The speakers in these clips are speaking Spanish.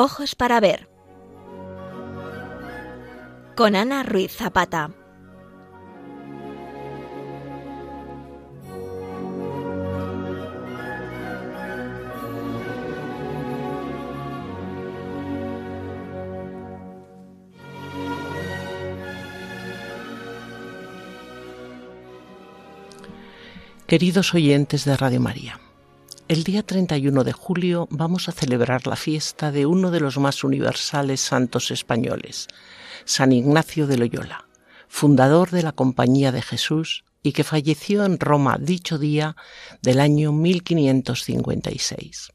Ojos para ver. Con Ana Ruiz Zapata. Queridos oyentes de Radio María, el día 31 de julio vamos a celebrar la fiesta de uno de los más universales santos españoles, San Ignacio de Loyola, fundador de la Compañía de Jesús y que falleció en Roma dicho día del año 1556.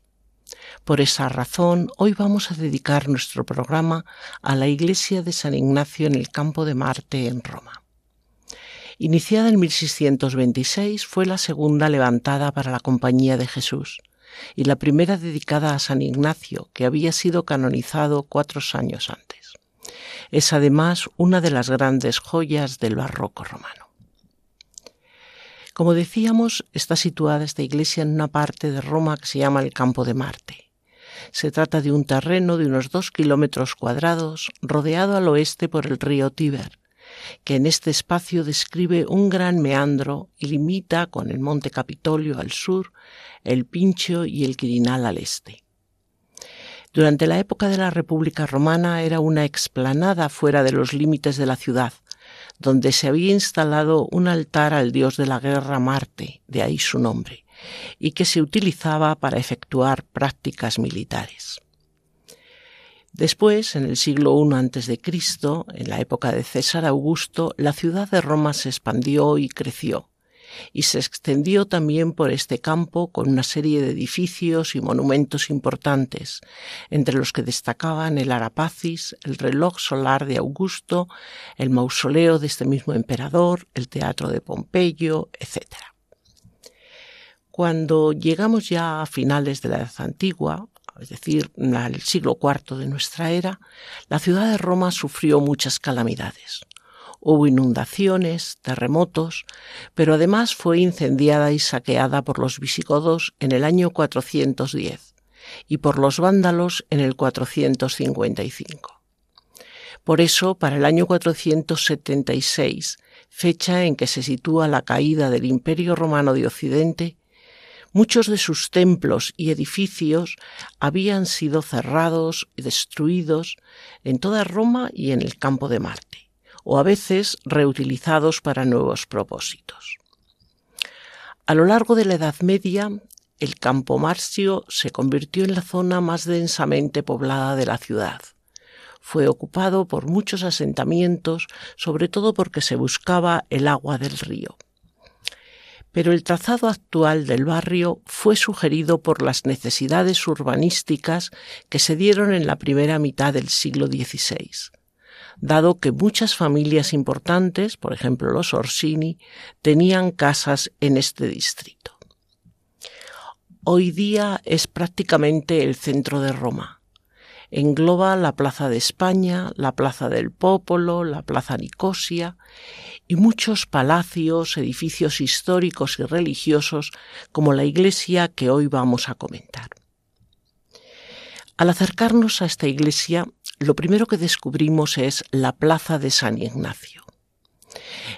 Por esa razón, hoy vamos a dedicar nuestro programa a la iglesia de San Ignacio en el campo de Marte en Roma. Iniciada en 1626, fue la segunda levantada para la Compañía de Jesús y la primera dedicada a San Ignacio, que había sido canonizado cuatro años antes. Es además una de las grandes joyas del barroco romano. Como decíamos, está situada esta iglesia en una parte de Roma que se llama el Campo de Marte. Se trata de un terreno de unos dos kilómetros cuadrados, rodeado al oeste por el río Tíber, que en este espacio describe un gran meandro y limita con el monte Capitolio al sur, el Pincho y el Quirinal al este. Durante la época de la República Romana era una explanada fuera de los límites de la ciudad, donde se había instalado un altar al dios de la guerra Marte, de ahí su nombre, y que se utilizaba para efectuar prácticas militares. Después, en el siglo I a.C., en la época de César Augusto, la ciudad de Roma se expandió y creció, y se extendió también por este campo con una serie de edificios y monumentos importantes, entre los que destacaban el Arapacis, el reloj solar de Augusto, el mausoleo de este mismo emperador, el teatro de Pompeyo, etc. Cuando llegamos ya a finales de la Edad Antigua, es decir, al siglo IV de nuestra era, la ciudad de Roma sufrió muchas calamidades. Hubo inundaciones, terremotos, pero además fue incendiada y saqueada por los visigodos en el año 410 y por los vándalos en el 455. Por eso, para el año 476, fecha en que se sitúa la caída del Imperio Romano de Occidente, Muchos de sus templos y edificios habían sido cerrados y destruidos en toda Roma y en el campo de Marte, o a veces reutilizados para nuevos propósitos. A lo largo de la Edad Media, el campo Marcio se convirtió en la zona más densamente poblada de la ciudad. Fue ocupado por muchos asentamientos, sobre todo porque se buscaba el agua del río pero el trazado actual del barrio fue sugerido por las necesidades urbanísticas que se dieron en la primera mitad del siglo XVI, dado que muchas familias importantes, por ejemplo los Orsini, tenían casas en este distrito. Hoy día es prácticamente el centro de Roma. Engloba la Plaza de España, la Plaza del Popolo, la Plaza Nicosia y muchos palacios, edificios históricos y religiosos como la iglesia que hoy vamos a comentar. Al acercarnos a esta iglesia, lo primero que descubrimos es la Plaza de San Ignacio.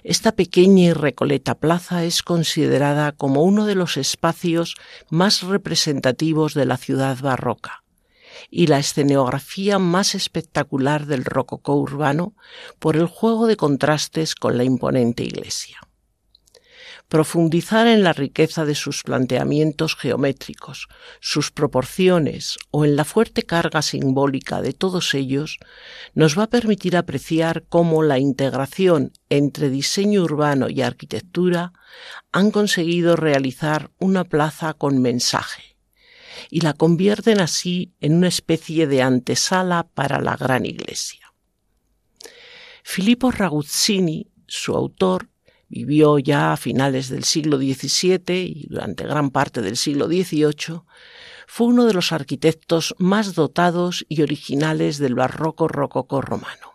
Esta pequeña y recoleta plaza es considerada como uno de los espacios más representativos de la ciudad barroca y la escenografía más espectacular del rococó urbano por el juego de contrastes con la imponente iglesia. Profundizar en la riqueza de sus planteamientos geométricos, sus proporciones o en la fuerte carga simbólica de todos ellos nos va a permitir apreciar cómo la integración entre diseño urbano y arquitectura han conseguido realizar una plaza con mensaje y la convierten así en una especie de antesala para la gran iglesia. Filippo Raguzzini, su autor, vivió ya a finales del siglo XVII y durante gran parte del siglo XVIII, fue uno de los arquitectos más dotados y originales del barroco rococó romano.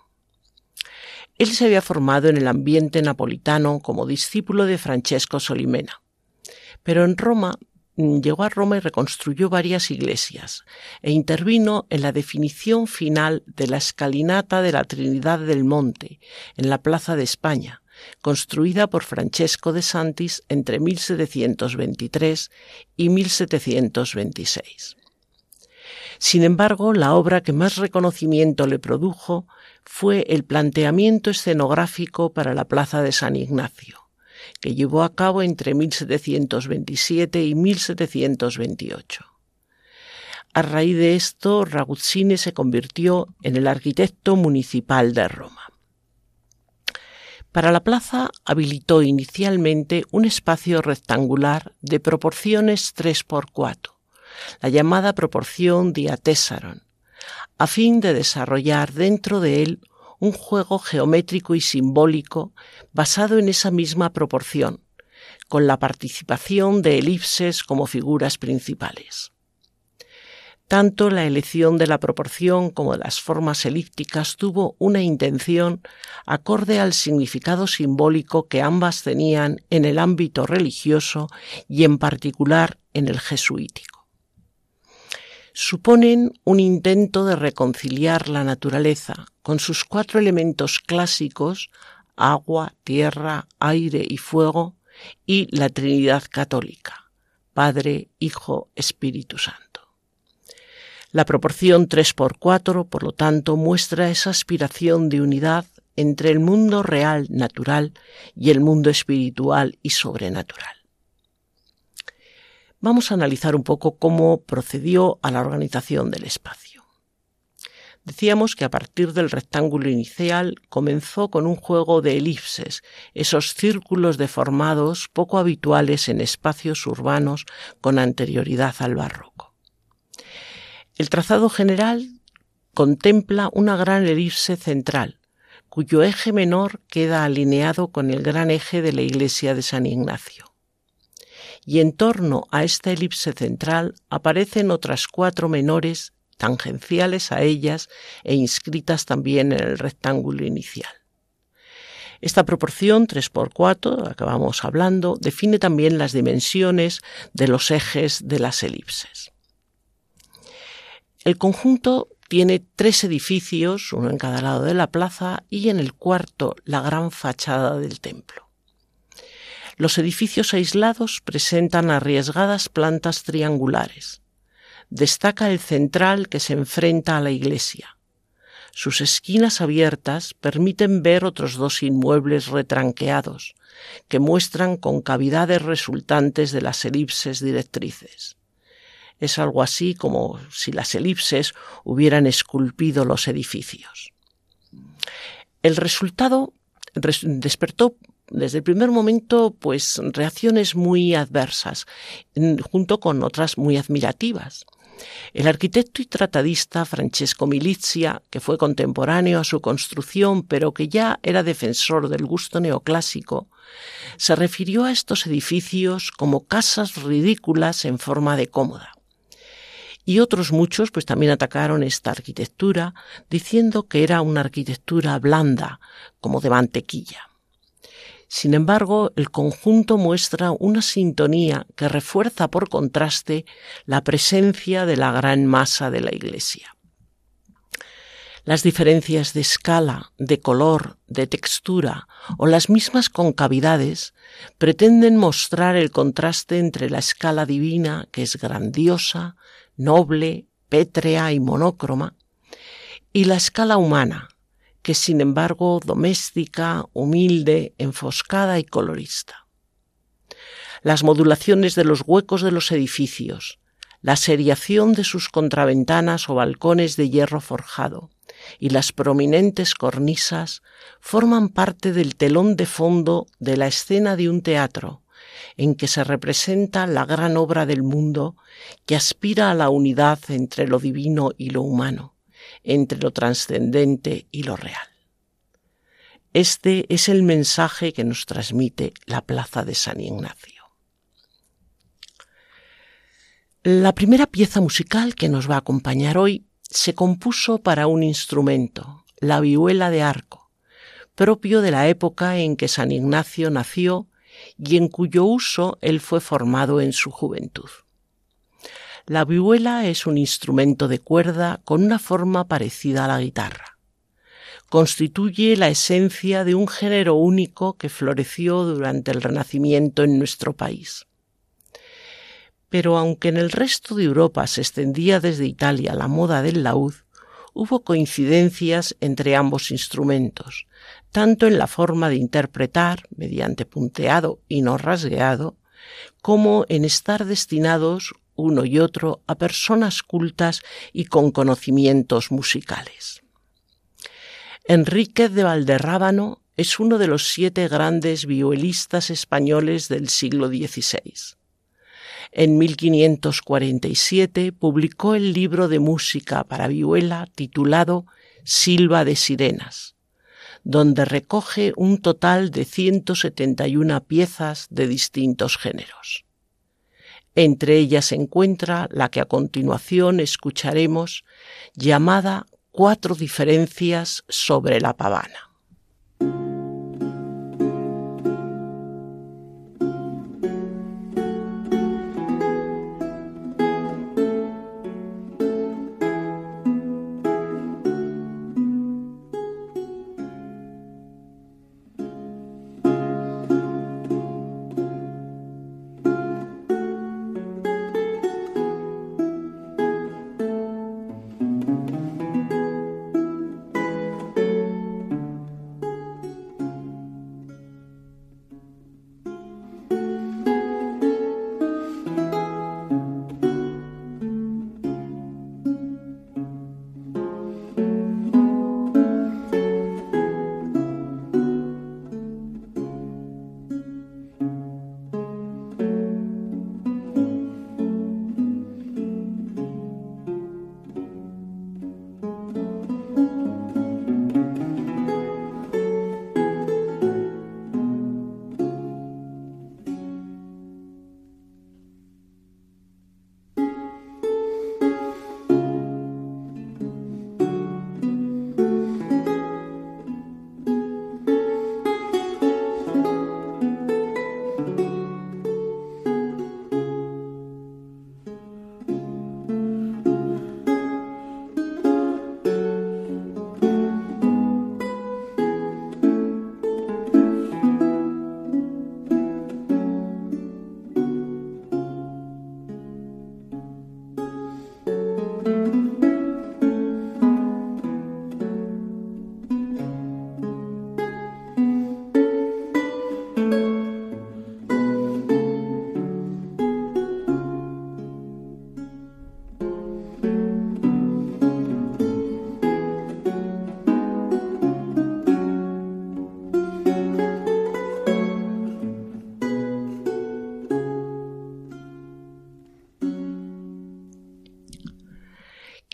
Él se había formado en el ambiente napolitano como discípulo de Francesco Solimena, pero en Roma llegó a Roma y reconstruyó varias iglesias e intervino en la definición final de la escalinata de la Trinidad del Monte en la Plaza de España, construida por Francesco de Santis entre 1723 y 1726. Sin embargo, la obra que más reconocimiento le produjo fue el planteamiento escenográfico para la Plaza de San Ignacio, que llevó a cabo entre 1727 y 1728. A raíz de esto, Raguzzini se convirtió en el arquitecto municipal de Roma. Para la plaza habilitó inicialmente un espacio rectangular de proporciones 3 por 4, la llamada proporción diatésaron, a fin de desarrollar dentro de él un juego geométrico y simbólico basado en esa misma proporción, con la participación de elipses como figuras principales. Tanto la elección de la proporción como de las formas elípticas tuvo una intención acorde al significado simbólico que ambas tenían en el ámbito religioso y en particular en el jesuítico. Suponen un intento de reconciliar la naturaleza con sus cuatro elementos clásicos agua, tierra, aire y fuego y la Trinidad católica, Padre, Hijo, Espíritu Santo. La proporción 3 por 4, por lo tanto, muestra esa aspiración de unidad entre el mundo real, natural, y el mundo espiritual y sobrenatural. Vamos a analizar un poco cómo procedió a la organización del espacio. Decíamos que a partir del rectángulo inicial comenzó con un juego de elipses, esos círculos deformados poco habituales en espacios urbanos con anterioridad al barroco. El trazado general contempla una gran elipse central, cuyo eje menor queda alineado con el gran eje de la iglesia de San Ignacio. Y en torno a esta elipse central aparecen otras cuatro menores tangenciales a ellas e inscritas también en el rectángulo inicial. Esta proporción 3 por 4, acabamos hablando, define también las dimensiones de los ejes de las elipses. El conjunto tiene tres edificios, uno en cada lado de la plaza, y en el cuarto la gran fachada del templo. Los edificios aislados presentan arriesgadas plantas triangulares. Destaca el central que se enfrenta a la iglesia. Sus esquinas abiertas permiten ver otros dos inmuebles retranqueados, que muestran concavidades resultantes de las elipses directrices es algo así como si las elipses hubieran esculpido los edificios. El resultado despertó desde el primer momento pues reacciones muy adversas junto con otras muy admirativas. El arquitecto y tratadista Francesco Milizia, que fue contemporáneo a su construcción pero que ya era defensor del gusto neoclásico, se refirió a estos edificios como casas ridículas en forma de cómoda y otros muchos pues también atacaron esta arquitectura diciendo que era una arquitectura blanda, como de mantequilla. Sin embargo, el conjunto muestra una sintonía que refuerza por contraste la presencia de la gran masa de la iglesia. Las diferencias de escala, de color, de textura o las mismas concavidades pretenden mostrar el contraste entre la escala divina, que es grandiosa, noble, pétrea y monócroma, y la escala humana, que sin embargo doméstica, humilde, enfoscada y colorista. Las modulaciones de los huecos de los edificios, la seriación de sus contraventanas o balcones de hierro forjado y las prominentes cornisas forman parte del telón de fondo de la escena de un teatro, en que se representa la gran obra del mundo que aspira a la unidad entre lo divino y lo humano, entre lo trascendente y lo real. Este es el mensaje que nos transmite la Plaza de San Ignacio. La primera pieza musical que nos va a acompañar hoy se compuso para un instrumento, la vihuela de arco, propio de la época en que San Ignacio nació y en cuyo uso él fue formado en su juventud. La vihuela es un instrumento de cuerda con una forma parecida a la guitarra. Constituye la esencia de un género único que floreció durante el Renacimiento en nuestro país. Pero aunque en el resto de Europa se extendía desde Italia la moda del laúd, hubo coincidencias entre ambos instrumentos, tanto en la forma de interpretar, mediante punteado y no rasgueado, como en estar destinados uno y otro a personas cultas y con conocimientos musicales. Enríquez de Valderrábano es uno de los siete grandes vihuelistas españoles del siglo XVI. En 1547 publicó el libro de música para vihuela titulado Silva de Sirenas, donde recoge un total de 171 piezas de distintos géneros. Entre ellas se encuentra la que a continuación escucharemos llamada Cuatro diferencias sobre la pavana.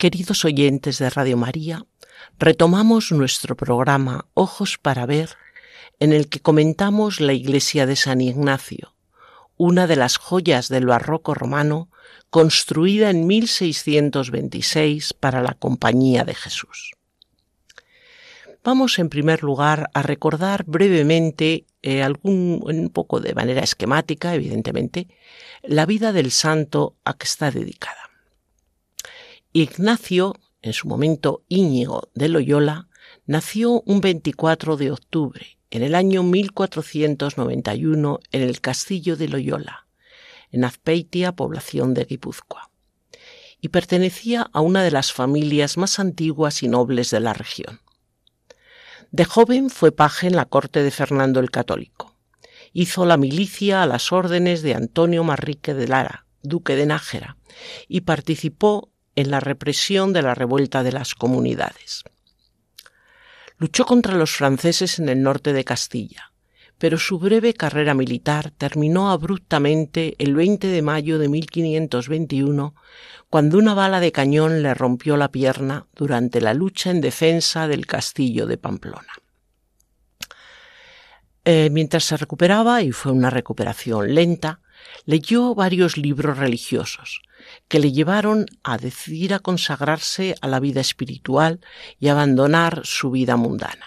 Queridos oyentes de Radio María, retomamos nuestro programa Ojos para Ver, en el que comentamos la iglesia de San Ignacio, una de las joyas del barroco romano construida en 1626 para la Compañía de Jesús. Vamos en primer lugar a recordar brevemente, eh, algún, un poco de manera esquemática, evidentemente, la vida del santo a que está dedicada. Ignacio, en su momento Íñigo de Loyola, nació un 24 de octubre en el año 1491 en el castillo de Loyola, en Azpeitia, población de Guipúzcoa, y pertenecía a una de las familias más antiguas y nobles de la región. De joven fue paje en la corte de Fernando el Católico. Hizo la milicia a las órdenes de Antonio Marrique de Lara, duque de Nájera, y participó en la represión de la revuelta de las comunidades. Luchó contra los franceses en el norte de Castilla, pero su breve carrera militar terminó abruptamente el 20 de mayo de 1521, cuando una bala de cañón le rompió la pierna durante la lucha en defensa del castillo de Pamplona. Eh, mientras se recuperaba, y fue una recuperación lenta, leyó varios libros religiosos, que le llevaron a decidir a consagrarse a la vida espiritual y abandonar su vida mundana.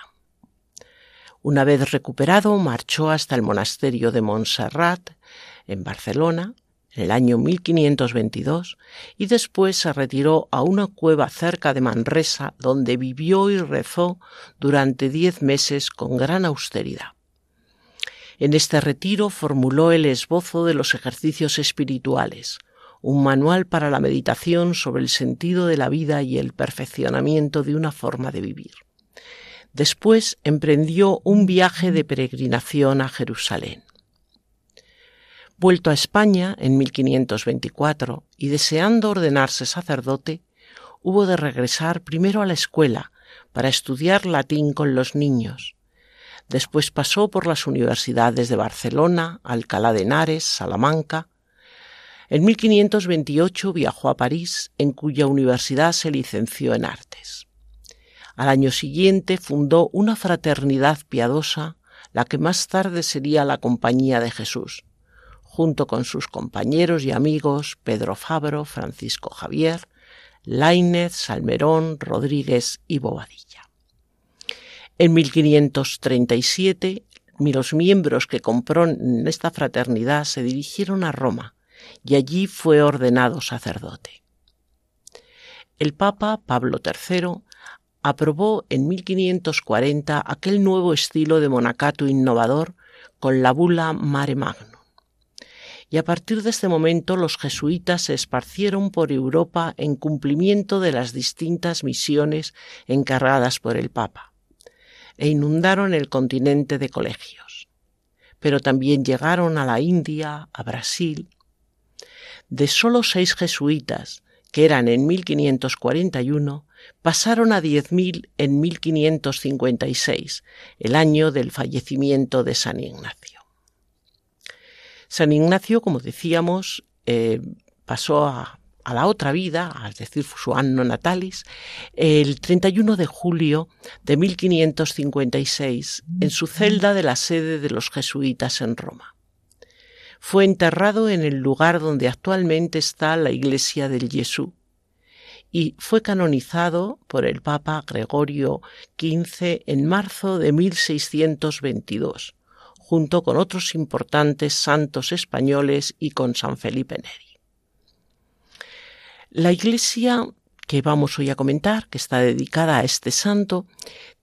Una vez recuperado, marchó hasta el monasterio de Montserrat, en Barcelona, en el año 1522 y después se retiró a una cueva cerca de Manresa donde vivió y rezó durante diez meses con gran austeridad. En este retiro formuló el esbozo de los ejercicios espirituales, un manual para la meditación sobre el sentido de la vida y el perfeccionamiento de una forma de vivir. Después emprendió un viaje de peregrinación a Jerusalén. Vuelto a España en 1524 y deseando ordenarse sacerdote, hubo de regresar primero a la escuela para estudiar latín con los niños. Después pasó por las universidades de Barcelona, Alcalá de Henares, Salamanca. En 1528 viajó a París, en cuya universidad se licenció en artes. Al año siguiente fundó una fraternidad piadosa, la que más tarde sería la Compañía de Jesús, junto con sus compañeros y amigos Pedro Fabro, Francisco Javier, Lainez, Salmerón, Rodríguez y Bobadilla. En 1537, los miembros que compró en esta fraternidad se dirigieron a Roma y allí fue ordenado sacerdote. El Papa Pablo III aprobó en 1540 aquel nuevo estilo de monacato innovador con la bula Mare Magnum y a partir de este momento los jesuitas se esparcieron por Europa en cumplimiento de las distintas misiones encargadas por el Papa, e inundaron el continente de colegios. Pero también llegaron a la India, a Brasil. De solo seis jesuitas, que eran en 1541, pasaron a 10.000 en 1556, el año del fallecimiento de San Ignacio. San Ignacio, como decíamos, eh, pasó a, la otra vida, es decir, su anno natalis, el 31 de julio de 1556 en su celda de la sede de los jesuitas en Roma. Fue enterrado en el lugar donde actualmente está la iglesia del Jesús y fue canonizado por el Papa Gregorio XV en marzo de 1622 junto con otros importantes santos españoles y con San Felipe Neri. La iglesia que vamos hoy a comentar, que está dedicada a este santo,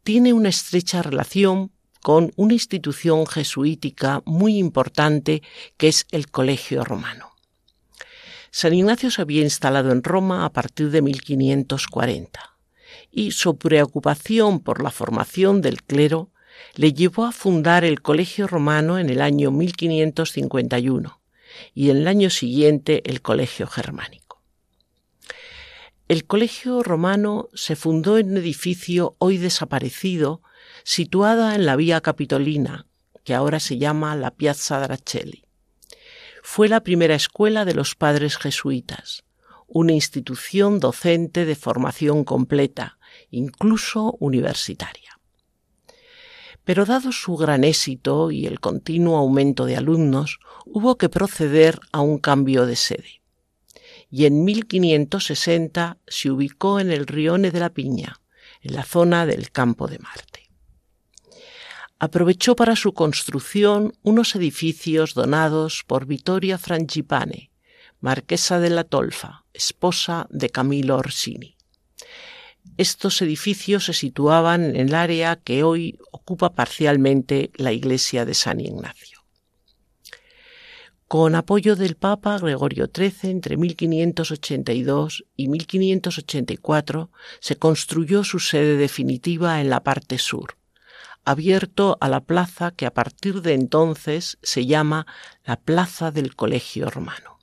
tiene una estrecha relación con una institución jesuítica muy importante que es el Colegio Romano. San Ignacio se había instalado en Roma a partir de 1540 y su preocupación por la formación del clero le llevó a fundar el Colegio Romano en el año 1551 y en el año siguiente el Colegio Germánico. El Colegio Romano se fundó en un edificio hoy desaparecido, situado en la Vía Capitolina, que ahora se llama la Piazza Drachelli. Fue la primera escuela de los padres jesuitas, una institución docente de formación completa, incluso universitaria. Pero dado su gran éxito y el continuo aumento de alumnos, hubo que proceder a un cambio de sede. Y en 1560 se ubicó en el Rione de la Piña, en la zona del Campo de Marte. Aprovechó para su construcción unos edificios donados por Vittoria Frangipane, marquesa de la Tolfa, esposa de Camilo Orsini. Estos edificios se situaban en el área que hoy ocupa parcialmente la iglesia de San Ignacio. Con apoyo del Papa Gregorio XIII entre 1582 y 1584 se construyó su sede definitiva en la parte sur, abierto a la plaza que a partir de entonces se llama la Plaza del Colegio Romano.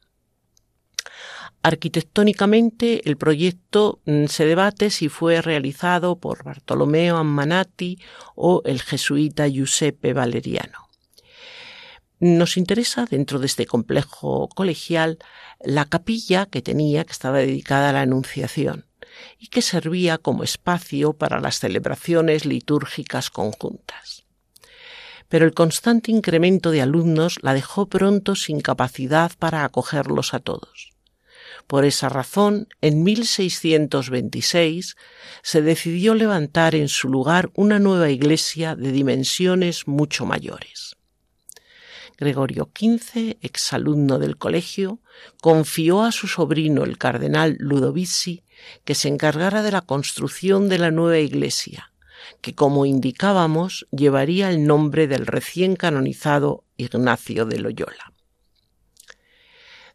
Arquitectónicamente, el proyecto mm, se debate si fue realizado por Bartolomeo Ammanati o el jesuita Giuseppe Valeriano. Nos interesa, dentro de este complejo colegial, la capilla que tenía, que estaba dedicada a la Anunciación y que servía como espacio para las celebraciones litúrgicas conjuntas. Pero el constante incremento de alumnos la dejó pronto sin capacidad para acogerlos a todos. Por esa razón, en 1626 se decidió levantar en su lugar una nueva iglesia de dimensiones mucho mayores. Gregorio XV, exalumno del colegio, confió a su sobrino el cardenal Ludovici que se encargara de la construcción de la nueva iglesia, que como indicábamos llevaría el nombre del recién canonizado Ignacio de Loyola.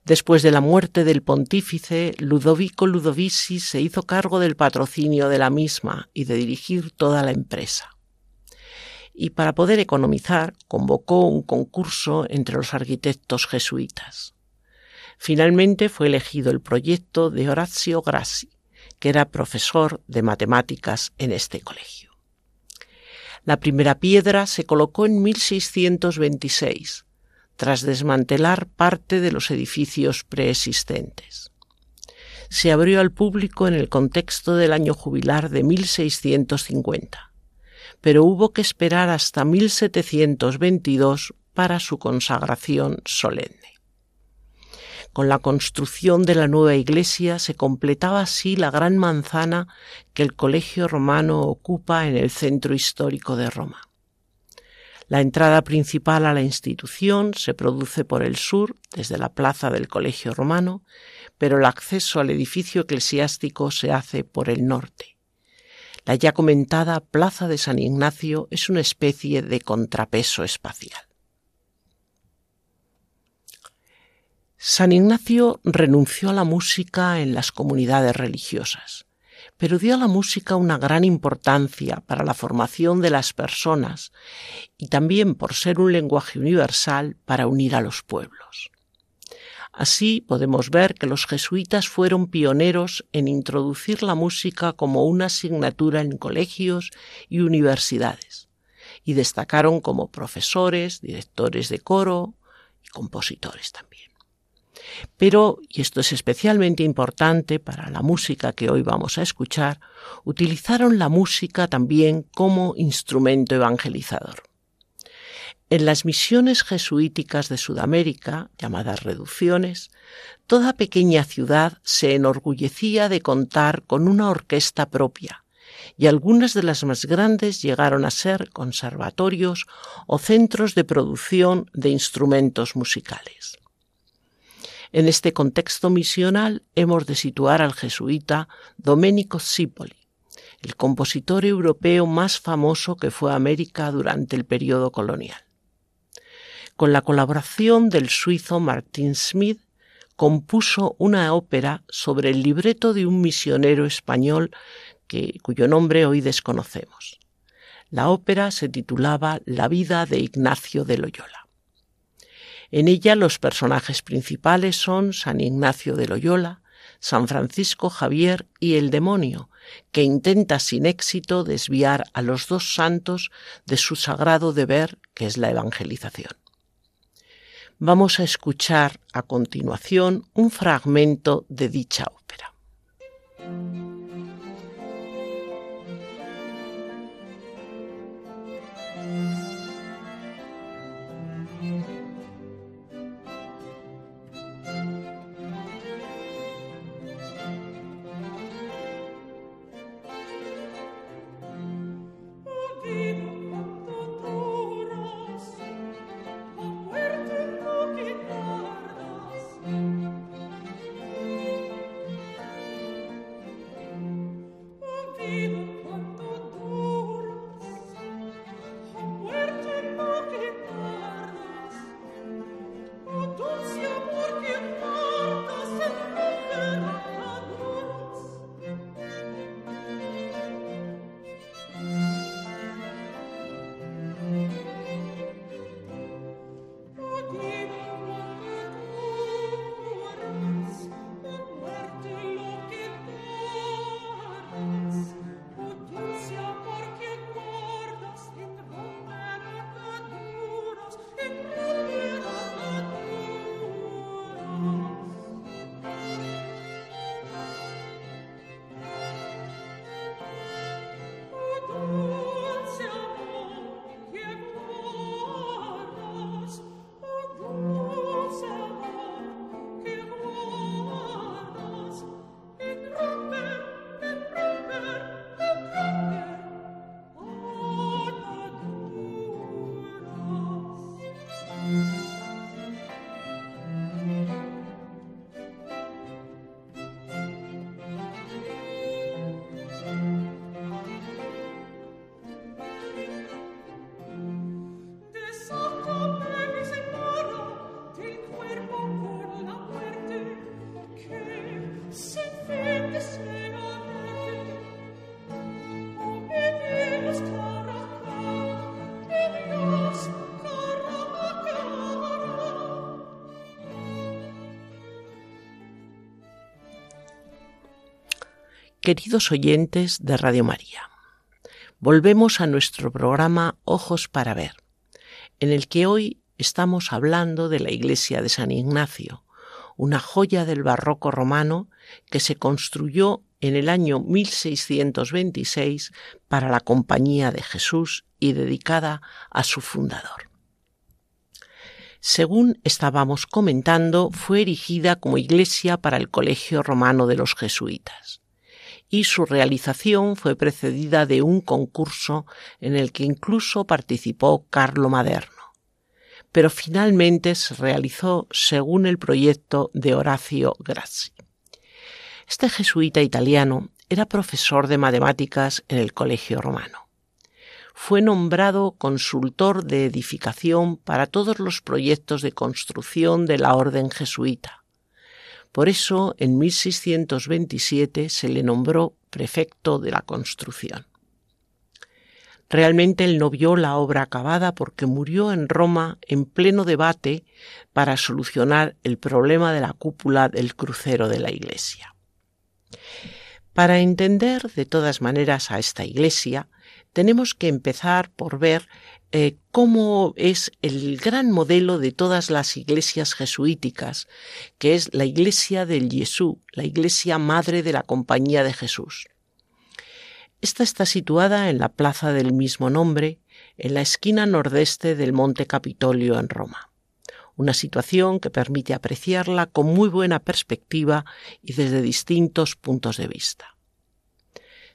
Después de la muerte del pontífice, Ludovico Ludovici se hizo cargo del patrocinio de la misma y de dirigir toda la empresa. Y para poder economizar, convocó un concurso entre los arquitectos jesuitas. Finalmente fue elegido el proyecto de Horacio Grassi, que era profesor de matemáticas en este colegio. La primera piedra se colocó en 1626, tras desmantelar parte de los edificios preexistentes. Se abrió al público en el contexto del año jubilar de 1650, pero hubo que esperar hasta 1722 para su consagración solemne. Con la construcción de la nueva iglesia se completaba así la gran manzana que el Colegio Romano ocupa en el centro histórico de Roma. La entrada principal a la institución se produce por el sur, desde la plaza del Colegio Romano, pero el acceso al edificio eclesiástico se hace por el norte. La ya comentada Plaza de San Ignacio es una especie de contrapeso espacial. San Ignacio renunció a la música en las comunidades religiosas pero dio a la música una gran importancia para la formación de las personas y también por ser un lenguaje universal para unir a los pueblos. Así podemos ver que los jesuitas fueron pioneros en introducir la música como una asignatura en colegios y universidades, y destacaron como profesores, directores de coro y compositores también. Pero, y esto es especialmente importante para la música que hoy vamos a escuchar, utilizaron la música también como instrumento evangelizador. En las misiones jesuíticas de Sudamérica, llamadas reducciones, toda pequeña ciudad se enorgullecía de contar con una orquesta propia, y algunas de las más grandes llegaron a ser conservatorios o centros de producción de instrumentos musicales. En este contexto misional hemos de situar al jesuita Domenico Cipoli, el compositor europeo más famoso que fue a América durante el periodo colonial. Con la colaboración del suizo Martin Smith, compuso una ópera sobre el libreto de un misionero español que, cuyo nombre hoy desconocemos. La ópera se titulaba La vida de Ignacio de Loyola. En ella los personajes principales son San Ignacio de Loyola, San Francisco Javier y el demonio, que intenta sin éxito desviar a los dos santos de su sagrado deber, que es la evangelización. Vamos a escuchar a continuación un fragmento de dicha ópera. Queridos oyentes de Radio María, volvemos a nuestro programa Ojos para Ver, en el que hoy estamos hablando de la iglesia de San Ignacio, una joya del barroco romano que se construyó en el año 1626 para la Compañía de Jesús y dedicada a su fundador. Según estábamos comentando, fue erigida como iglesia para el Colegio Romano de los Jesuitas y su realización fue precedida de un concurso en el que incluso participó Carlo Maderno. Pero finalmente se realizó según el proyecto de Horacio Grassi. Este jesuita italiano era profesor de matemáticas en el Colegio Romano. Fue nombrado consultor de edificación para todos los proyectos de construcción de la orden jesuita por eso, en 1627 se le nombró prefecto de la construcción. Realmente él no vio la obra acabada porque murió en Roma en pleno debate para solucionar el problema de la cúpula del crucero de la iglesia. Para entender de todas maneras a esta iglesia, tenemos que empezar por ver eh, cómo es el gran modelo de todas las iglesias jesuíticas, que es la iglesia del Jesús, la iglesia madre de la Compañía de Jesús. Esta está situada en la plaza del mismo nombre, en la esquina nordeste del Monte Capitolio en Roma. Una situación que permite apreciarla con muy buena perspectiva y desde distintos puntos de vista.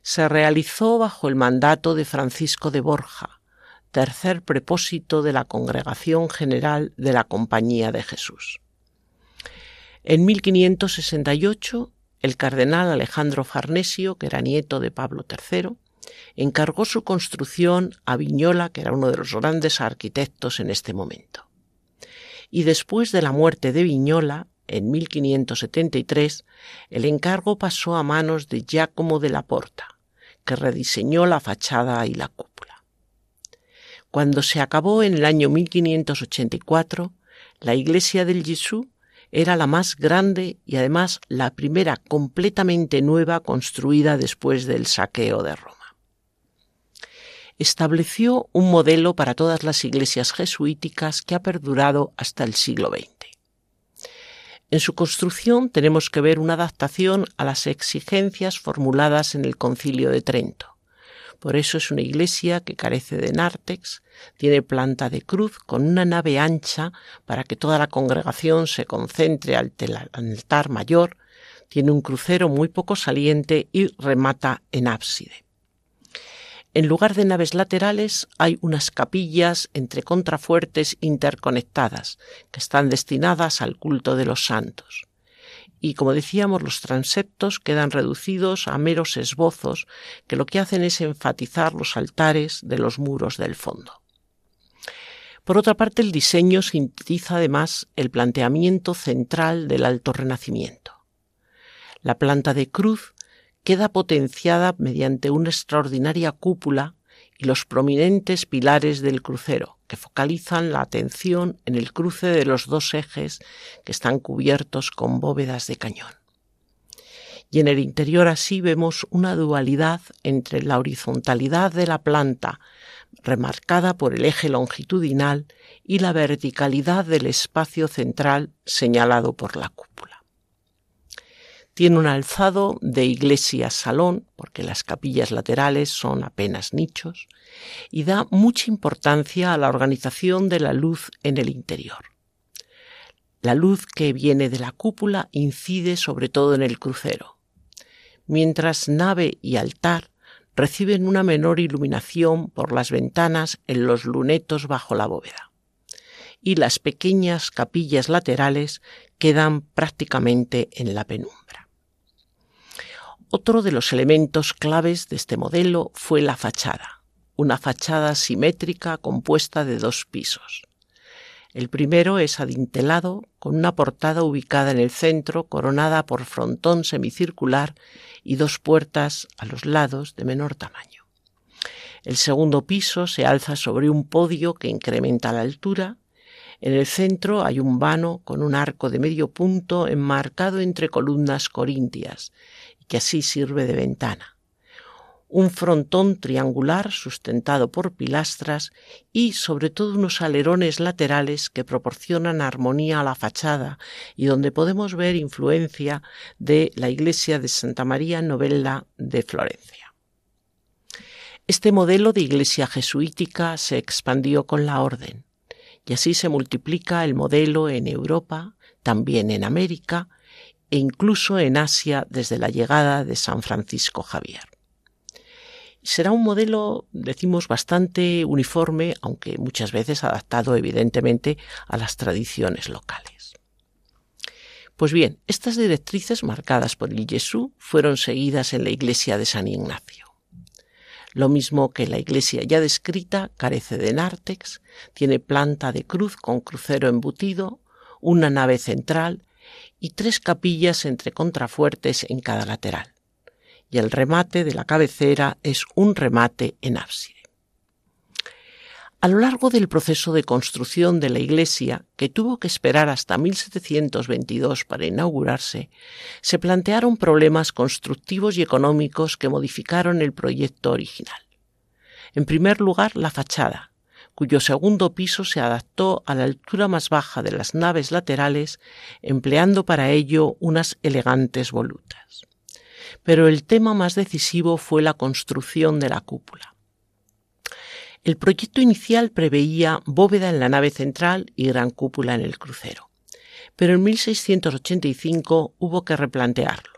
Se realizó bajo el mandato de Francisco de Borja, tercer prepósito de la Congregación General de la Compañía de Jesús. En 1568, el cardenal Alejandro Farnesio, que era nieto de Pablo III, encargó su construcción a Viñola, que era uno de los grandes arquitectos en este momento. Y después de la muerte de Viñola, en 1573, el encargo pasó a manos de Giacomo de la Porta, que rediseñó la fachada y la cúpula. Cuando se acabó en el año 1584, la iglesia del Jesús era la más grande y además la primera completamente nueva construida después del saqueo de Roma. Estableció un modelo para todas las iglesias jesuíticas que ha perdurado hasta el siglo XX. En su construcción tenemos que ver una adaptación a las exigencias formuladas en el Concilio de Trento por eso es una iglesia que carece de nártex, tiene planta de cruz con una nave ancha para que toda la congregación se concentre al altar mayor, tiene un crucero muy poco saliente y remata en ábside. En lugar de naves laterales hay unas capillas entre contrafuertes interconectadas que están destinadas al culto de los santos y como decíamos los transeptos quedan reducidos a meros esbozos que lo que hacen es enfatizar los altares de los muros del fondo. Por otra parte, el diseño sintetiza además el planteamiento central del alto renacimiento. La planta de cruz queda potenciada mediante una extraordinaria cúpula y los prominentes pilares del crucero, que focalizan la atención en el cruce de los dos ejes que están cubiertos con bóvedas de cañón. Y en el interior así vemos una dualidad entre la horizontalidad de la planta, remarcada por el eje longitudinal, y la verticalidad del espacio central señalado por la cúpula. Tiene un alzado de iglesia-salón, porque las capillas laterales son apenas nichos, y da mucha importancia a la organización de la luz en el interior. La luz que viene de la cúpula incide sobre todo en el crucero, mientras nave y altar reciben una menor iluminación por las ventanas en los lunetos bajo la bóveda y las pequeñas capillas laterales quedan prácticamente en la penumbra. Otro de los elementos claves de este modelo fue la fachada, una fachada simétrica compuesta de dos pisos. El primero es adintelado, con una portada ubicada en el centro, coronada por frontón semicircular y dos puertas a los lados de menor tamaño. El segundo piso se alza sobre un podio que incrementa la altura. En el centro hay un vano con un arco de medio punto enmarcado entre columnas corintias que así sirve de ventana. Un frontón triangular sustentado por pilastras y sobre todo unos alerones laterales que proporcionan armonía a la fachada y donde podemos ver influencia de la iglesia de Santa María Novella de Florencia. Este modelo de iglesia jesuítica se expandió con la orden y así se multiplica el modelo en Europa, también en América e incluso en Asia desde la llegada de San Francisco Javier. Será un modelo, decimos, bastante uniforme, aunque muchas veces adaptado evidentemente a las tradiciones locales. Pues bien, estas directrices marcadas por el Jesús fueron seguidas en la iglesia de San Ignacio. Lo mismo que la iglesia ya descrita carece de nártex, tiene planta de cruz con crucero embutido, una nave central y tres capillas entre contrafuertes en cada lateral. Y el remate de la cabecera es un remate en ábside. A lo largo del proceso de construcción de la iglesia, que tuvo que esperar hasta 1722 para inaugurarse, se plantearon problemas constructivos y económicos que modificaron el proyecto original. En primer lugar, la fachada, cuyo segundo piso se adaptó a la altura más baja de las naves laterales, empleando para ello unas elegantes volutas. Pero el tema más decisivo fue la construcción de la cúpula. El proyecto inicial preveía bóveda en la nave central y gran cúpula en el crucero, pero en 1685 hubo que replantearlo.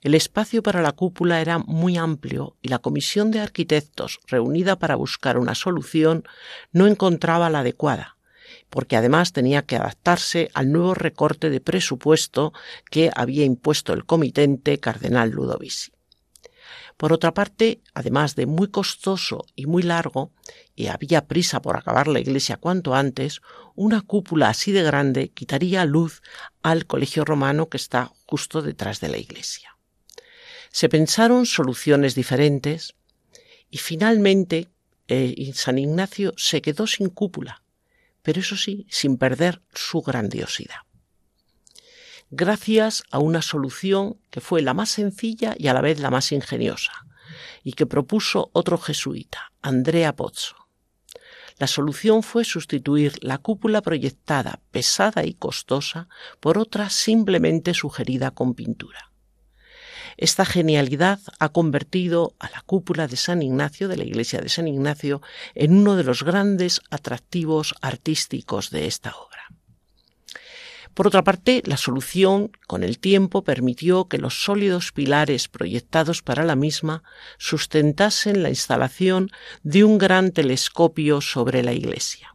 El espacio para la cúpula era muy amplio y la comisión de arquitectos reunida para buscar una solución no encontraba la adecuada, porque además tenía que adaptarse al nuevo recorte de presupuesto que había impuesto el comitente cardenal Ludovici. Por otra parte, además de muy costoso y muy largo, y había prisa por acabar la iglesia cuanto antes, una cúpula así de grande quitaría luz al colegio romano que está justo detrás de la iglesia. Se pensaron soluciones diferentes y finalmente eh, San Ignacio se quedó sin cúpula, pero eso sí, sin perder su grandiosidad. Gracias a una solución que fue la más sencilla y a la vez la más ingeniosa, y que propuso otro jesuita, Andrea Pozzo. La solución fue sustituir la cúpula proyectada, pesada y costosa, por otra simplemente sugerida con pintura. Esta genialidad ha convertido a la cúpula de San Ignacio, de la iglesia de San Ignacio, en uno de los grandes atractivos artísticos de esta obra. Por otra parte, la solución con el tiempo permitió que los sólidos pilares proyectados para la misma sustentasen la instalación de un gran telescopio sobre la iglesia.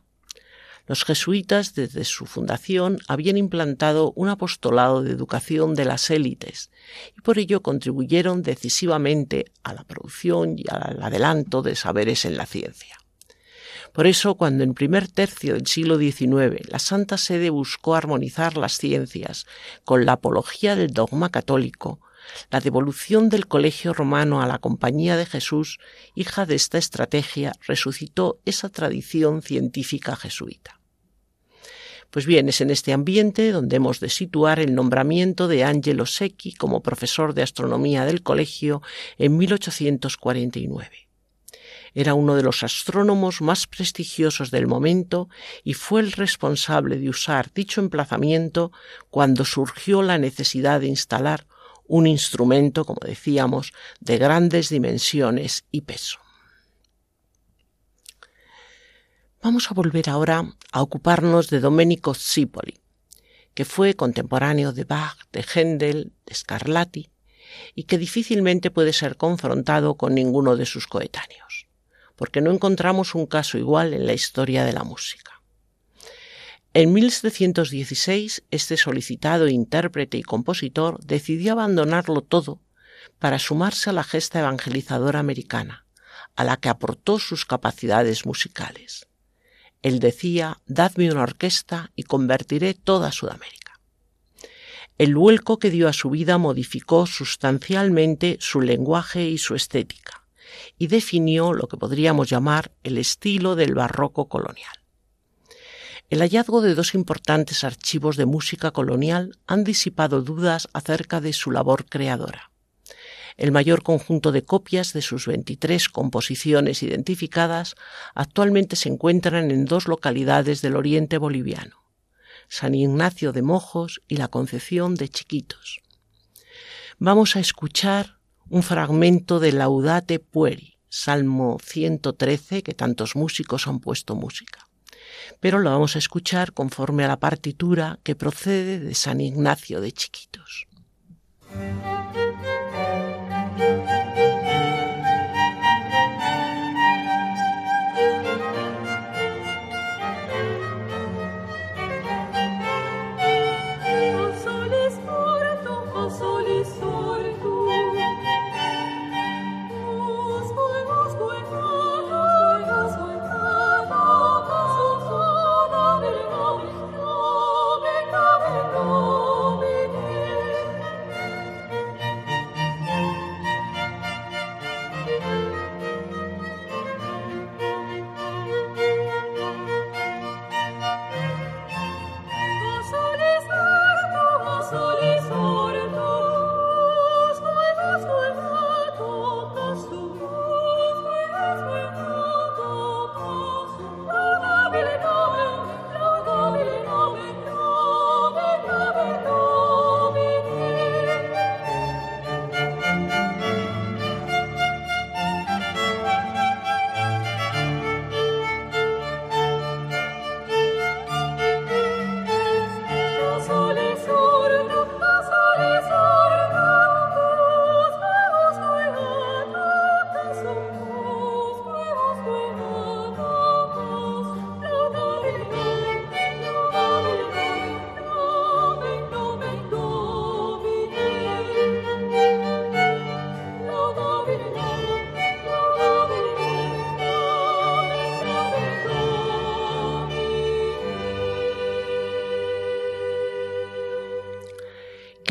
Los jesuitas, desde su fundación, habían implantado un apostolado de educación de las élites y por ello contribuyeron decisivamente a la producción y al adelanto de saberes en la ciencia. Por eso, cuando en primer tercio del siglo XIX la Santa Sede buscó armonizar las ciencias con la apología del dogma católico, la devolución del colegio romano a la Compañía de Jesús, hija de esta estrategia, resucitó esa tradición científica jesuita. Pues bien, es en este ambiente donde hemos de situar el nombramiento de Angelo Secchi como profesor de astronomía del colegio en 1849. Era uno de los astrónomos más prestigiosos del momento y fue el responsable de usar dicho emplazamiento cuando surgió la necesidad de instalar un instrumento, como decíamos, de grandes dimensiones y peso. Vamos a volver ahora a ocuparnos de Domenico Zipoli, que fue contemporáneo de Bach, de Händel, de Scarlatti, y que difícilmente puede ser confrontado con ninguno de sus coetáneos, porque no encontramos un caso igual en la historia de la música. En 1716, este solicitado intérprete y compositor decidió abandonarlo todo para sumarse a la gesta evangelizadora americana, a la que aportó sus capacidades musicales. Él decía, dadme una orquesta y convertiré toda Sudamérica. El vuelco que dio a su vida modificó sustancialmente su lenguaje y su estética, y definió lo que podríamos llamar el estilo del barroco colonial. El hallazgo de dos importantes archivos de música colonial han disipado dudas acerca de su labor creadora. El mayor conjunto de copias de sus 23 composiciones identificadas actualmente se encuentran en dos localidades del oriente boliviano, San Ignacio de Mojos y la Concepción de Chiquitos. Vamos a escuchar un fragmento de Laudate Pueri, Salmo 113, que tantos músicos han puesto música pero lo vamos a escuchar conforme a la partitura que procede de San Ignacio de Chiquitos.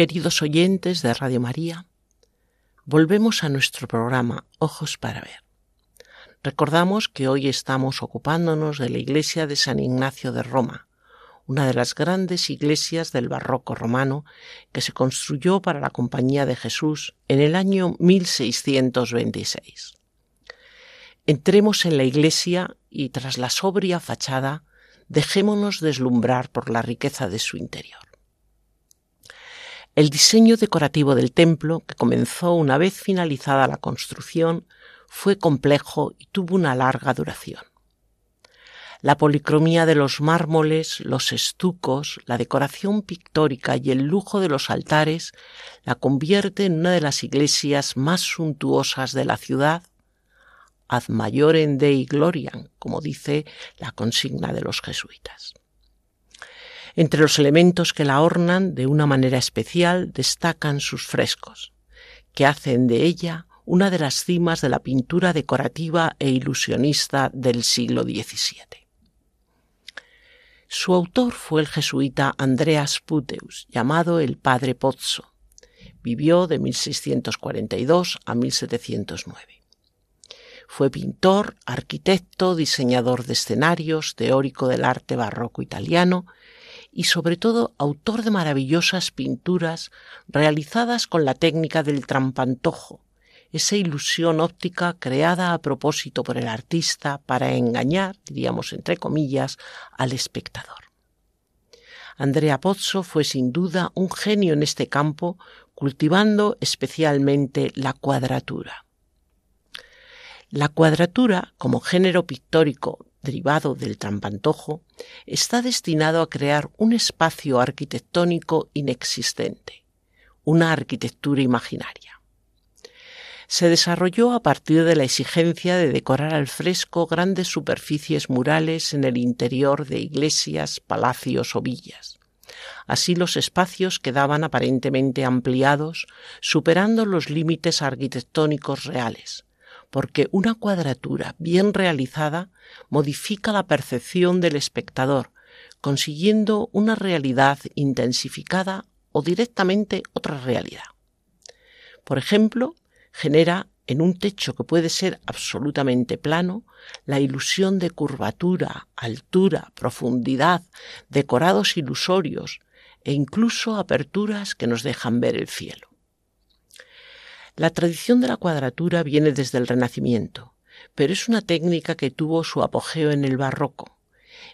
Queridos oyentes de Radio María, volvemos a nuestro programa Ojos para Ver. Recordamos que hoy estamos ocupándonos de la iglesia de San Ignacio de Roma, una de las grandes iglesias del barroco romano que se construyó para la Compañía de Jesús en el año 1626. Entremos en la iglesia y tras la sobria fachada dejémonos deslumbrar por la riqueza de su interior. El diseño decorativo del templo, que comenzó una vez finalizada la construcción, fue complejo y tuvo una larga duración. La policromía de los mármoles, los estucos, la decoración pictórica y el lujo de los altares la convierte en una de las iglesias más suntuosas de la ciudad, ad maiorem Dei gloriam, como dice la consigna de los jesuitas. Entre los elementos que la ornan de una manera especial destacan sus frescos, que hacen de ella una de las cimas de la pintura decorativa e ilusionista del siglo XVII. Su autor fue el jesuita Andreas Puteus, llamado el Padre Pozzo. Vivió de 1642 a 1709. Fue pintor, arquitecto, diseñador de escenarios, teórico del arte barroco italiano y sobre todo autor de maravillosas pinturas realizadas con la técnica del trampantojo, esa ilusión óptica creada a propósito por el artista para engañar, diríamos entre comillas, al espectador. Andrea Pozzo fue sin duda un genio en este campo, cultivando especialmente la cuadratura. La cuadratura, como género pictórico derivado del trampantojo, está destinado a crear un espacio arquitectónico inexistente, una arquitectura imaginaria. Se desarrolló a partir de la exigencia de decorar al fresco grandes superficies murales en el interior de iglesias, palacios o villas. Así los espacios quedaban aparentemente ampliados, superando los límites arquitectónicos reales, porque una cuadratura bien realizada modifica la percepción del espectador, consiguiendo una realidad intensificada o directamente otra realidad. Por ejemplo, genera en un techo que puede ser absolutamente plano la ilusión de curvatura, altura, profundidad, decorados ilusorios e incluso aperturas que nos dejan ver el cielo. La tradición de la cuadratura viene desde el Renacimiento, pero es una técnica que tuvo su apogeo en el Barroco,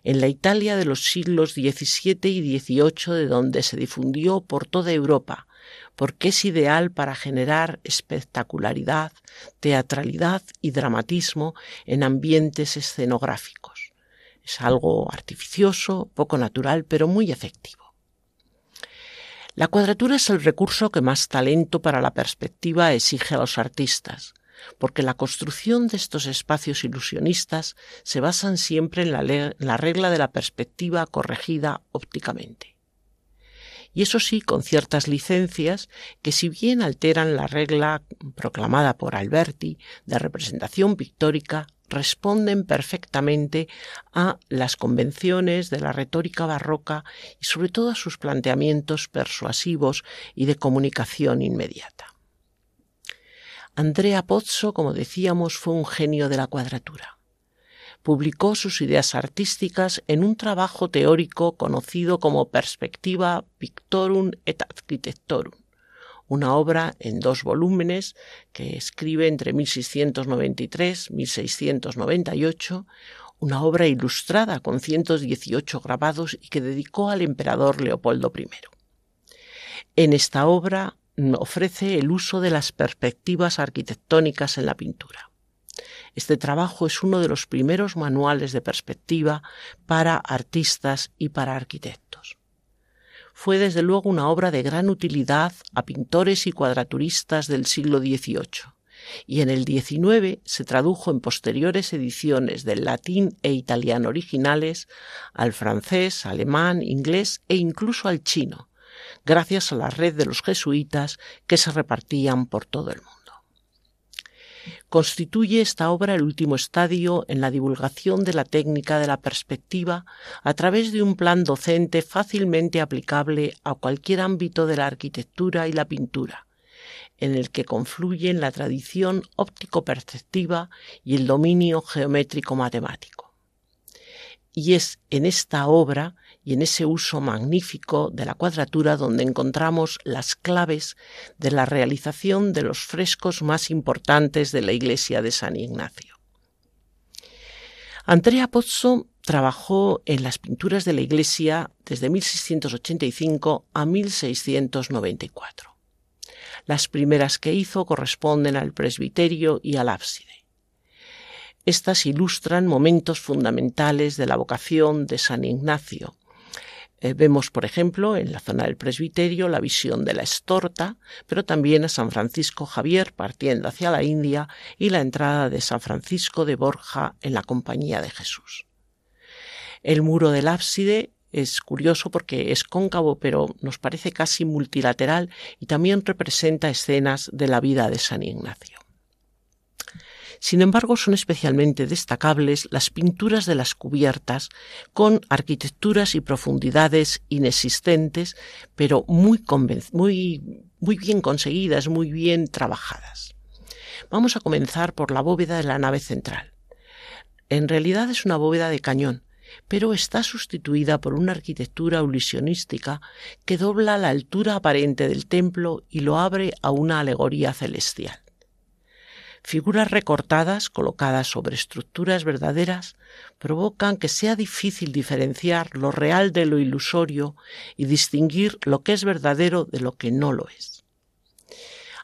en la Italia de los siglos XVII y XVIII, de donde se difundió por toda Europa, porque es ideal para generar espectacularidad, teatralidad y dramatismo en ambientes escenográficos. Es algo artificioso, poco natural, pero muy efectivo. La cuadratura es el recurso que más talento para la perspectiva exige a los artistas, porque la construcción de estos espacios ilusionistas se basan siempre en la, regla de la perspectiva corregida ópticamente. Y eso sí, con ciertas licencias que si bien alteran la regla proclamada por Alberti de representación pictórica, responden perfectamente a las convenciones de la retórica barroca y sobre todo a sus planteamientos persuasivos y de comunicación inmediata. Andrea Pozzo, como decíamos, fue un genio de la cuadratura. Publicó sus ideas artísticas en un trabajo teórico conocido como Perspectiva Pictorum et Architectorum, una obra en dos volúmenes que escribe entre 1693 y 1698, una obra ilustrada con 118 grabados y que dedicó al emperador Leopoldo I. En esta obra ofrece el uso de las perspectivas arquitectónicas en la pintura. Este trabajo es uno de los primeros manuales de perspectiva para artistas y para arquitectos fue desde luego una obra de gran utilidad a pintores y cuadraturistas del siglo XVIII, y en el XIX se tradujo en posteriores ediciones del latín e italiano originales al francés, alemán, inglés e incluso al chino, gracias a la red de los jesuitas que se repartían por todo el mundo. Constituye esta obra el último estadio en la divulgación de la técnica de la perspectiva a través de un plan docente fácilmente aplicable a cualquier ámbito de la arquitectura y la pintura, en el que confluyen la tradición óptico-perceptiva y el dominio geométrico-matemático. Y es en esta obra y en ese uso magnífico de la cuadratura donde encontramos las claves de la realización de los frescos más importantes de la iglesia de San Ignacio. Andrea Pozzo trabajó en las pinturas de la iglesia desde 1685 a 1694. Las primeras que hizo corresponden al presbiterio y al ábside. Estas ilustran momentos fundamentales de la vocación de San Ignacio, eh, vemos, por ejemplo, en la zona del presbiterio la visión de la estorta, pero también a San Francisco Javier partiendo hacia la India y la entrada de San Francisco de Borja en la compañía de Jesús. El muro del ábside es curioso porque es cóncavo, pero nos parece casi multilateral y también representa escenas de la vida de San Ignacio. Sin embargo, son especialmente destacables las pinturas de las cubiertas, con arquitecturas y profundidades inexistentes, pero muy, muy, bien conseguidas, muy bien trabajadas. Vamos a comenzar por la bóveda de la nave central. En realidad es una bóveda de cañón, pero está sustituida por una arquitectura ulusionística que dobla la altura aparente del templo y lo abre a una alegoría celestial. Figuras recortadas, colocadas sobre estructuras verdaderas, provocan que sea difícil diferenciar lo real de lo ilusorio y distinguir lo que es verdadero de lo que no lo es.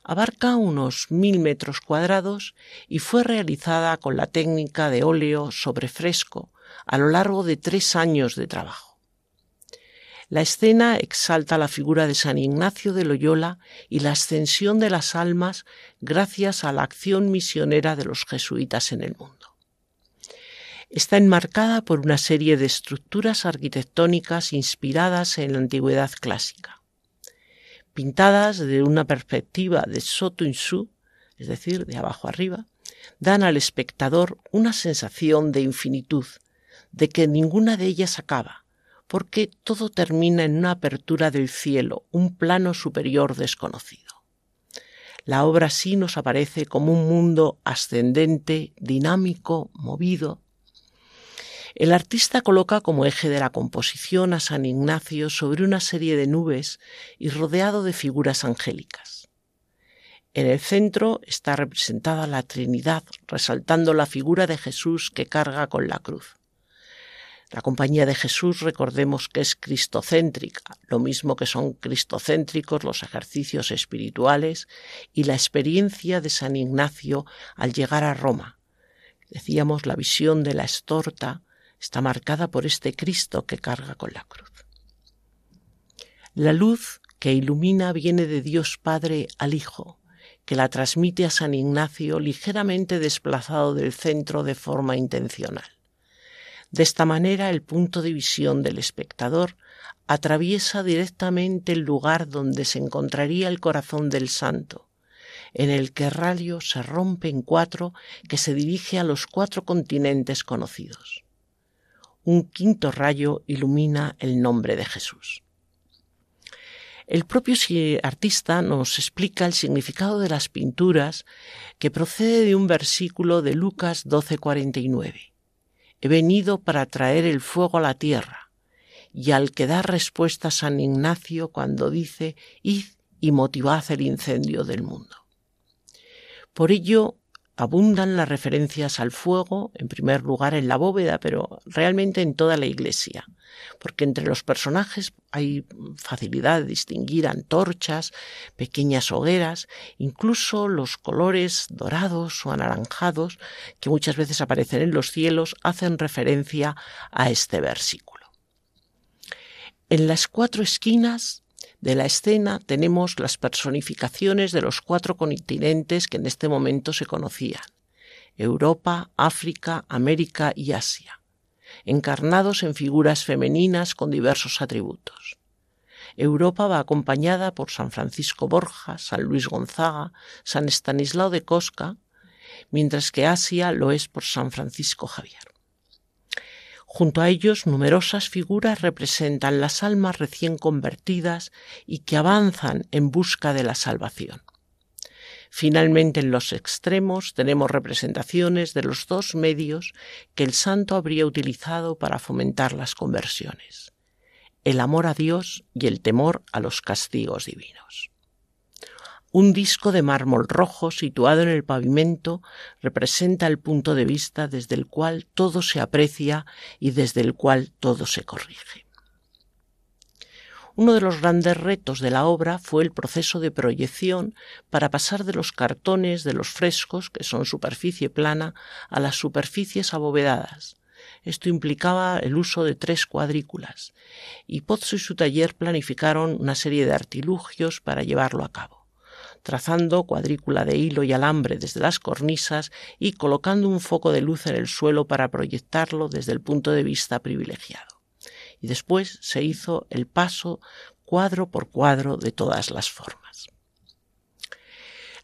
Abarca unos mil metros cuadrados y fue realizada con la técnica de óleo sobre fresco a lo largo de tres años de trabajo. La escena exalta la figura de San Ignacio de Loyola y la ascensión de las almas gracias a la acción misionera de los jesuitas en el mundo. Está enmarcada por una serie de estructuras arquitectónicas inspiradas en la antigüedad clásica. Pintadas de una perspectiva de soto in su, es decir, de abajo arriba, dan al espectador una sensación de infinitud, de que ninguna de ellas acaba, porque todo termina en una apertura del cielo, un plano superior desconocido. La obra sí nos aparece como un mundo ascendente, dinámico, movido. El artista coloca como eje de la composición a San Ignacio sobre una serie de nubes y rodeado de figuras angélicas. En el centro está representada la Trinidad, resaltando la figura de Jesús que carga con la cruz. La compañía de Jesús recordemos que es cristocéntrica, lo mismo que son cristocéntricos los ejercicios espirituales y la experiencia de San Ignacio al llegar a Roma. Decíamos, la visión de la estorta está marcada por este Cristo que carga con la cruz. La luz que ilumina viene de Dios Padre al Hijo, que la transmite a San Ignacio ligeramente desplazado del centro de forma intencional. De esta manera el punto de visión del espectador atraviesa directamente el lugar donde se encontraría el corazón del santo, en el que rayo se rompe en cuatro que se dirige a los cuatro continentes conocidos. Un quinto rayo ilumina el nombre de Jesús. El propio artista nos explica el significado de las pinturas que procede de un versículo de Lucas 12:49. He venido para traer el fuego a la tierra, y al que da respuesta San Ignacio cuando dice, id y motivad el incendio del mundo. Por ello, abundan las referencias al fuego, en primer lugar en la bóveda, pero realmente en toda la iglesia, porque entre los personajes hay facilidad de distinguir antorchas, pequeñas hogueras, incluso los colores dorados o anaranjados que muchas veces aparecen en los cielos hacen referencia a este versículo. En las cuatro esquinas de la escena tenemos las personificaciones de los cuatro continentes que en este momento se conocían, Europa, África, América y Asia, encarnados en figuras femeninas con diversos atributos. Europa va acompañada por San Francisco Borja, San Luis Gonzaga, San Estanislao de Cosca, mientras que Asia lo es por San Francisco Javier. Junto a ellos numerosas figuras representan las almas recién convertidas y que avanzan en busca de la salvación. Finalmente, en los extremos tenemos representaciones de los dos medios que el santo habría utilizado para fomentar las conversiones, el amor a Dios y el temor a los castigos divinos. Un disco de mármol rojo situado en el pavimento representa el punto de vista desde el cual todo se aprecia y desde el cual todo se corrige. Uno de los grandes retos de la obra fue el proceso de proyección para pasar de los cartones de los frescos, que son superficie plana, a las superficies abovedadas. Esto implicaba el uso de tres cuadrículas, y Pozzo y su taller planificaron una serie de artilugios para llevarlo a cabo trazando cuadrícula de hilo y alambre desde las cornisas y colocando un foco de luz en el suelo para proyectarlo desde el punto de vista privilegiado. Y después se hizo el paso cuadro por cuadro de todas las formas.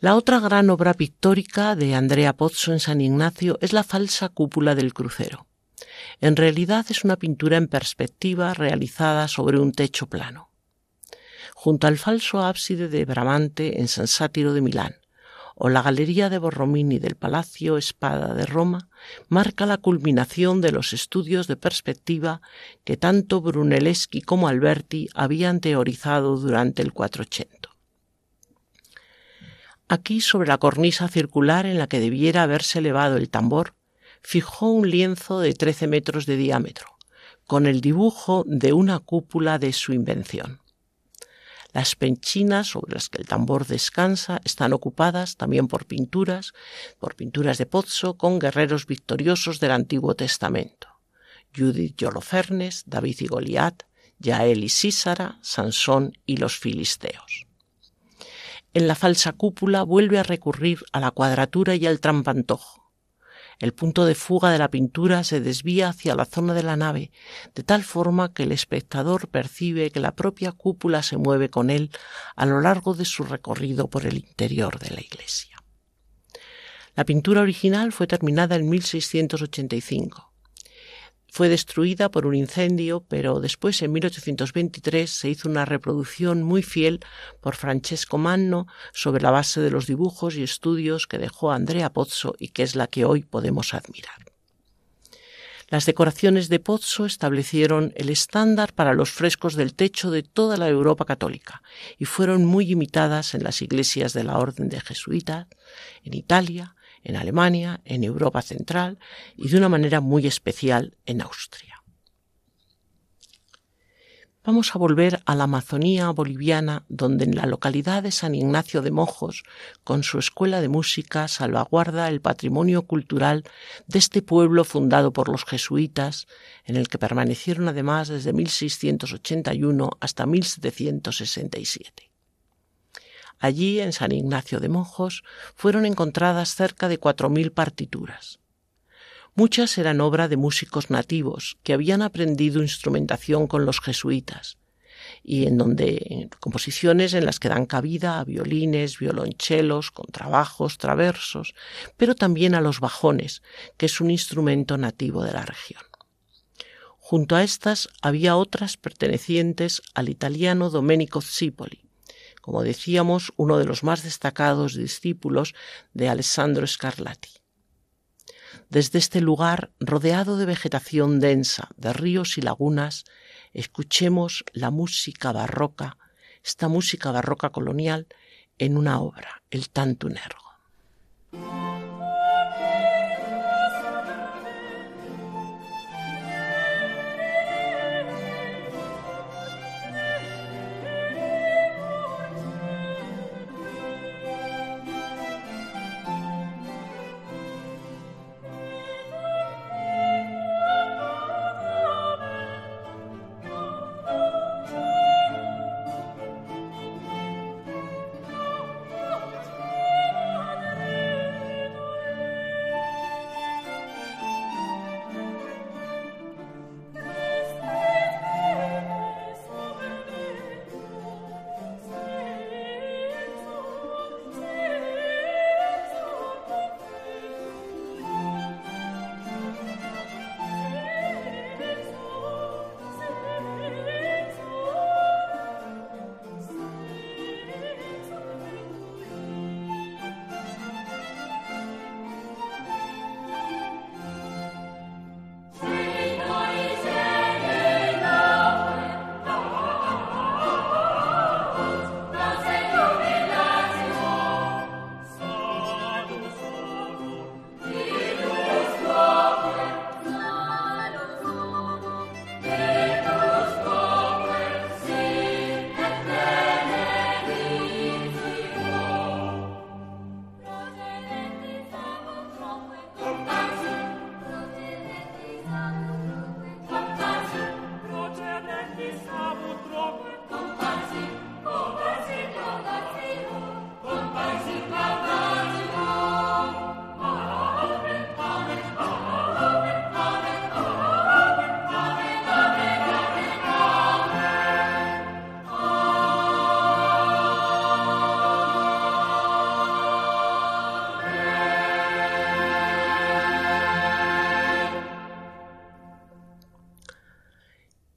La otra gran obra pictórica de Andrea Pozzo en San Ignacio es la falsa cúpula del crucero. En realidad es una pintura en perspectiva realizada sobre un techo plano junto al falso ábside de Bramante en San Sátiro de Milán, o la Galería de Borromini del Palacio Espada de Roma, marca la culminación de los estudios de perspectiva que tanto Brunelleschi como Alberti habían teorizado durante el 480. Aquí, sobre la cornisa circular en la que debiera haberse elevado el tambor, fijó un lienzo de 13 metros de diámetro, con el dibujo de una cúpula de su invención. Las penchinas sobre las que el tambor descansa están ocupadas también por pinturas, por pinturas de Pozzo con guerreros victoriosos del Antiguo Testamento. Judith y Holofernes, David y Goliat, Yael y Sísara, Sansón y los filisteos. En la falsa cúpula vuelve a recurrir a la cuadratura y al trampantojo el punto de fuga de la pintura se desvía hacia la zona de la nave, de tal forma que el espectador percibe que la propia cúpula se mueve con él a lo largo de su recorrido por el interior de la iglesia. La pintura original fue terminada en 1685 fue destruida por un incendio, pero después en 1823 se hizo una reproducción muy fiel por Francesco Manno sobre la base de los dibujos y estudios que dejó Andrea Pozzo y que es la que hoy podemos admirar. Las decoraciones de Pozzo establecieron el estándar para los frescos del techo de toda la Europa católica y fueron muy imitadas en las iglesias de la Orden de Jesuitas, en Italia, en Alemania, en Europa Central y de una manera muy especial en Austria. Vamos a volver a la Amazonía boliviana, donde en la localidad de San Ignacio de Mojos, con su escuela de música, salvaguarda el patrimonio cultural de este pueblo fundado por los jesuitas, en el que permanecieron además desde 1681 hasta 1767. Allí, en San Ignacio de Mojos, fueron encontradas cerca de cuatro mil partituras. Muchas eran obra de músicos nativos que habían aprendido instrumentación con los jesuitas y en donde composiciones en las que dan cabida a violines, violonchelos, contrabajos, traversos, pero también a los bajones, que es un instrumento nativo de la región. Junto a estas había otras pertenecientes al italiano Domenico Zipoli, como decíamos, uno de los más destacados discípulos de Alessandro Scarlatti. Desde este lugar, rodeado de vegetación densa, de ríos y lagunas, escuchemos la música barroca, esta música barroca colonial, en una obra, el Tantunergo.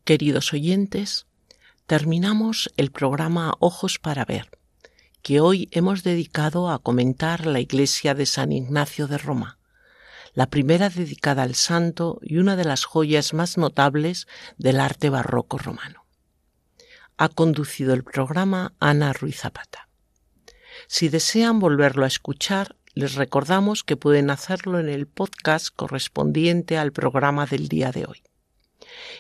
Queridos oyentes, terminamos el programa Ojos para Ver, que hoy hemos dedicado a comentar la iglesia de San Ignacio de Roma, la primera dedicada al santo y una de las joyas más notables del arte barroco romano. Ha conducido el programa Ana Ruiz Zapata. Si desean volverlo a escuchar, les recordamos que pueden hacerlo en el podcast correspondiente al programa del día de hoy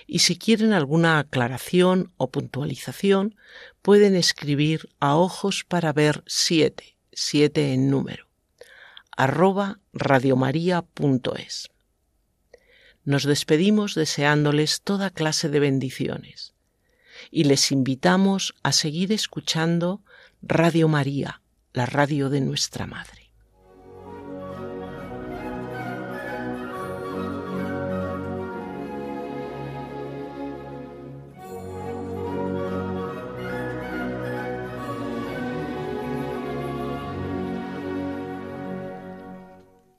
y si quieren alguna aclaración o puntualización pueden escribir a ojos para ver siete, siete en número, arroba radiomaria.es. Nos despedimos deseándoles toda clase de bendiciones y les invitamos a seguir escuchando Radio María, la radio de nuestra Madre.